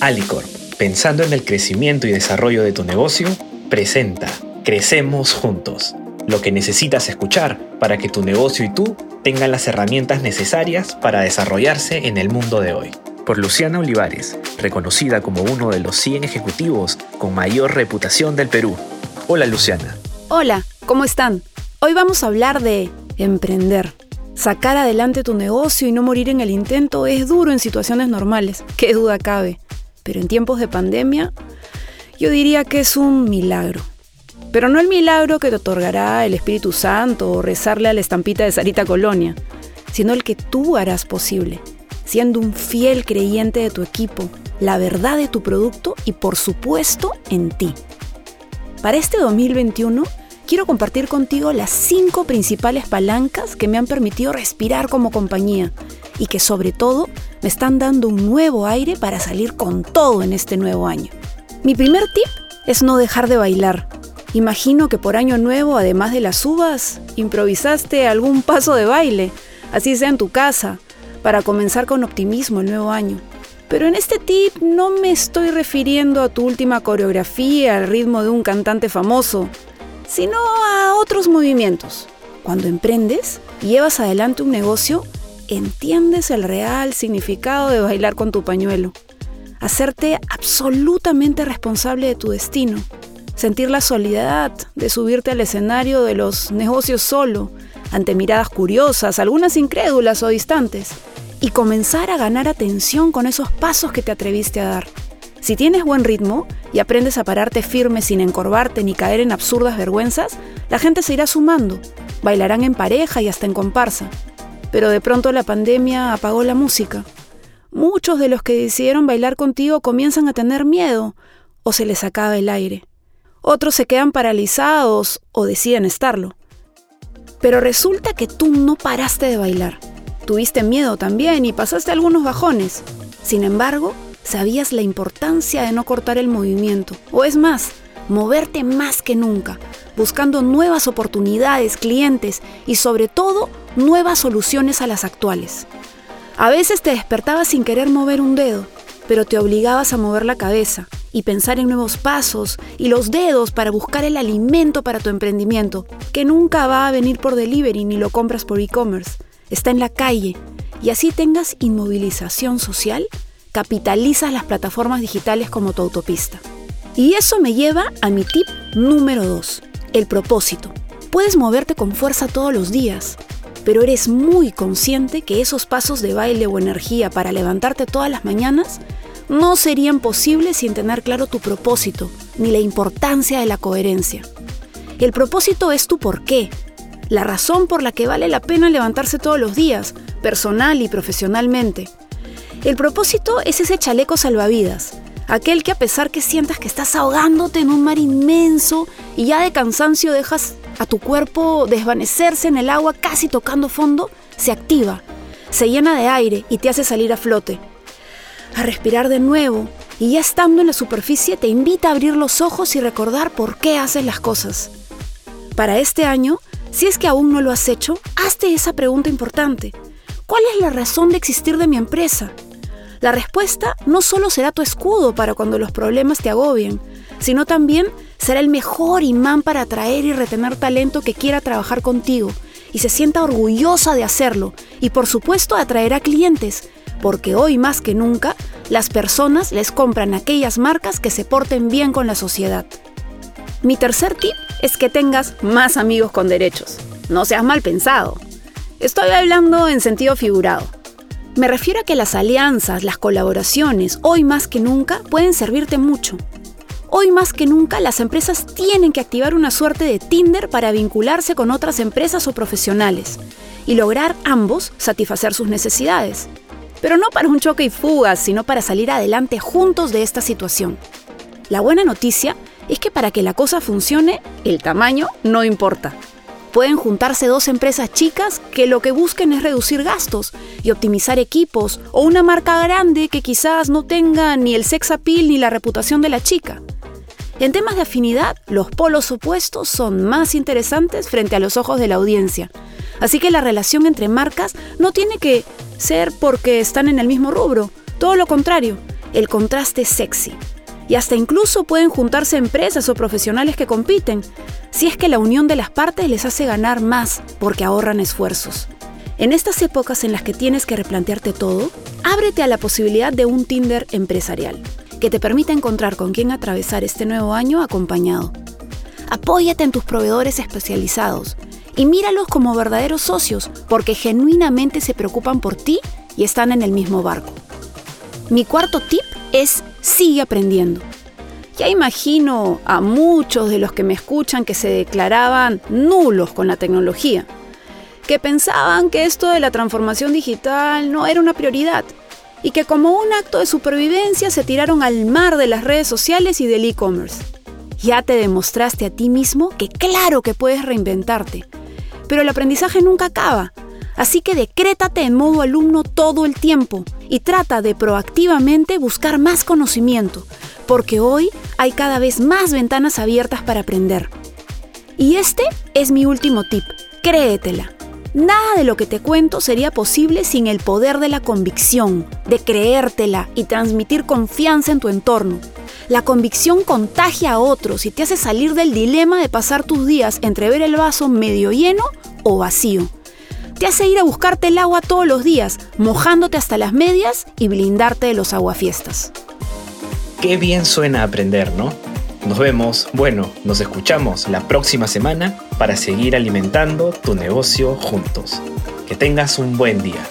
Alicorp, pensando en el crecimiento y desarrollo de tu negocio, presenta Crecemos Juntos, lo que necesitas escuchar para que tu negocio y tú tengan las herramientas necesarias para desarrollarse en el mundo de hoy. Por Luciana Olivares, reconocida como uno de los 100 ejecutivos con mayor reputación del Perú. Hola Luciana. Hola, ¿cómo están? Hoy vamos a hablar de emprender. Sacar adelante tu negocio y no morir en el intento es duro en situaciones normales, qué duda cabe. Pero en tiempos de pandemia, yo diría que es un milagro. Pero no el milagro que te otorgará el Espíritu Santo o rezarle a la estampita de Sarita Colonia, sino el que tú harás posible, siendo un fiel creyente de tu equipo, la verdad de tu producto y por supuesto en ti. Para este 2021, quiero compartir contigo las cinco principales palancas que me han permitido respirar como compañía y que sobre todo me están dando un nuevo aire para salir con todo en este nuevo año. Mi primer tip es no dejar de bailar. Imagino que por año nuevo, además de las uvas, improvisaste algún paso de baile, así sea en tu casa, para comenzar con optimismo el nuevo año. Pero en este tip no me estoy refiriendo a tu última coreografía al ritmo de un cantante famoso, sino a otros movimientos. Cuando emprendes llevas adelante un negocio, entiendes el real significado de bailar con tu pañuelo. Hacerte absolutamente responsable de tu destino. Sentir la soledad de subirte al escenario de los negocios solo, ante miradas curiosas, algunas incrédulas o distantes y comenzar a ganar atención con esos pasos que te atreviste a dar. Si tienes buen ritmo y aprendes a pararte firme sin encorvarte ni caer en absurdas vergüenzas, la gente se irá sumando, bailarán en pareja y hasta en comparsa. Pero de pronto la pandemia apagó la música. Muchos de los que decidieron bailar contigo comienzan a tener miedo o se les acaba el aire. Otros se quedan paralizados o deciden estarlo. Pero resulta que tú no paraste de bailar Tuviste miedo también y pasaste algunos bajones. Sin embargo, sabías la importancia de no cortar el movimiento, o es más, moverte más que nunca, buscando nuevas oportunidades, clientes y sobre todo nuevas soluciones a las actuales. A veces te despertabas sin querer mover un dedo, pero te obligabas a mover la cabeza y pensar en nuevos pasos y los dedos para buscar el alimento para tu emprendimiento, que nunca va a venir por delivery ni lo compras por e-commerce. Está en la calle. Y así tengas inmovilización social, capitalizas las plataformas digitales como tu autopista. Y eso me lleva a mi tip número 2, el propósito. Puedes moverte con fuerza todos los días, pero eres muy consciente que esos pasos de baile o energía para levantarte todas las mañanas no serían posibles sin tener claro tu propósito, ni la importancia de la coherencia. El propósito es tu porqué, la razón por la que vale la pena levantarse todos los días, personal y profesionalmente. El propósito es ese chaleco salvavidas, aquel que a pesar que sientas que estás ahogándote en un mar inmenso y ya de cansancio dejas a tu cuerpo desvanecerse en el agua casi tocando fondo, se activa, se llena de aire y te hace salir a flote. A respirar de nuevo y ya estando en la superficie te invita a abrir los ojos y recordar por qué haces las cosas. Para este año, si es que aún no lo has hecho, hazte esa pregunta importante. ¿Cuál es la razón de existir de mi empresa? La respuesta no solo será tu escudo para cuando los problemas te agobien, sino también será el mejor imán para atraer y retener talento que quiera trabajar contigo y se sienta orgullosa de hacerlo y por supuesto atraerá clientes, porque hoy más que nunca las personas les compran aquellas marcas que se porten bien con la sociedad. Mi tercer tip es que tengas más amigos con derechos. No seas mal pensado. Estoy hablando en sentido figurado. Me refiero a que las alianzas, las colaboraciones, hoy más que nunca, pueden servirte mucho. Hoy más que nunca las empresas tienen que activar una suerte de Tinder para vincularse con otras empresas o profesionales y lograr ambos satisfacer sus necesidades. Pero no para un choque y fuga, sino para salir adelante juntos de esta situación. La buena noticia es que para que la cosa funcione, el tamaño no importa. Pueden juntarse dos empresas chicas que lo que busquen es reducir gastos y optimizar equipos, o una marca grande que quizás no tenga ni el sex appeal ni la reputación de la chica. En temas de afinidad, los polos opuestos son más interesantes frente a los ojos de la audiencia. Así que la relación entre marcas no tiene que ser porque están en el mismo rubro, todo lo contrario el contraste sexy. Y hasta incluso pueden juntarse empresas o profesionales que compiten, si es que la unión de las partes les hace ganar más porque ahorran esfuerzos. En estas épocas en las que tienes que replantearte todo, ábrete a la posibilidad de un Tinder empresarial, que te permita encontrar con quién atravesar este nuevo año acompañado. Apóyate en tus proveedores especializados y míralos como verdaderos socios, porque genuinamente se preocupan por ti y están en el mismo barco. Mi cuarto tip es sigue aprendiendo. Ya imagino a muchos de los que me escuchan que se declaraban nulos con la tecnología que pensaban que esto de la transformación digital no era una prioridad y que como un acto de supervivencia se tiraron al mar de las redes sociales y del e-commerce. Ya te demostraste a ti mismo que claro que puedes reinventarte, pero el aprendizaje nunca acaba, así que decrétate en modo alumno todo el tiempo y trata de proactivamente buscar más conocimiento, porque hoy hay cada vez más ventanas abiertas para aprender. Y este es mi último tip, créetela. Nada de lo que te cuento sería posible sin el poder de la convicción, de creértela y transmitir confianza en tu entorno. La convicción contagia a otros y te hace salir del dilema de pasar tus días entre ver el vaso medio lleno o vacío. Te hace ir a buscarte el agua todos los días, mojándote hasta las medias y blindarte de los aguafiestas. Qué bien suena aprender, ¿no? Nos vemos, bueno, nos escuchamos la próxima semana para seguir alimentando tu negocio juntos. Que tengas un buen día.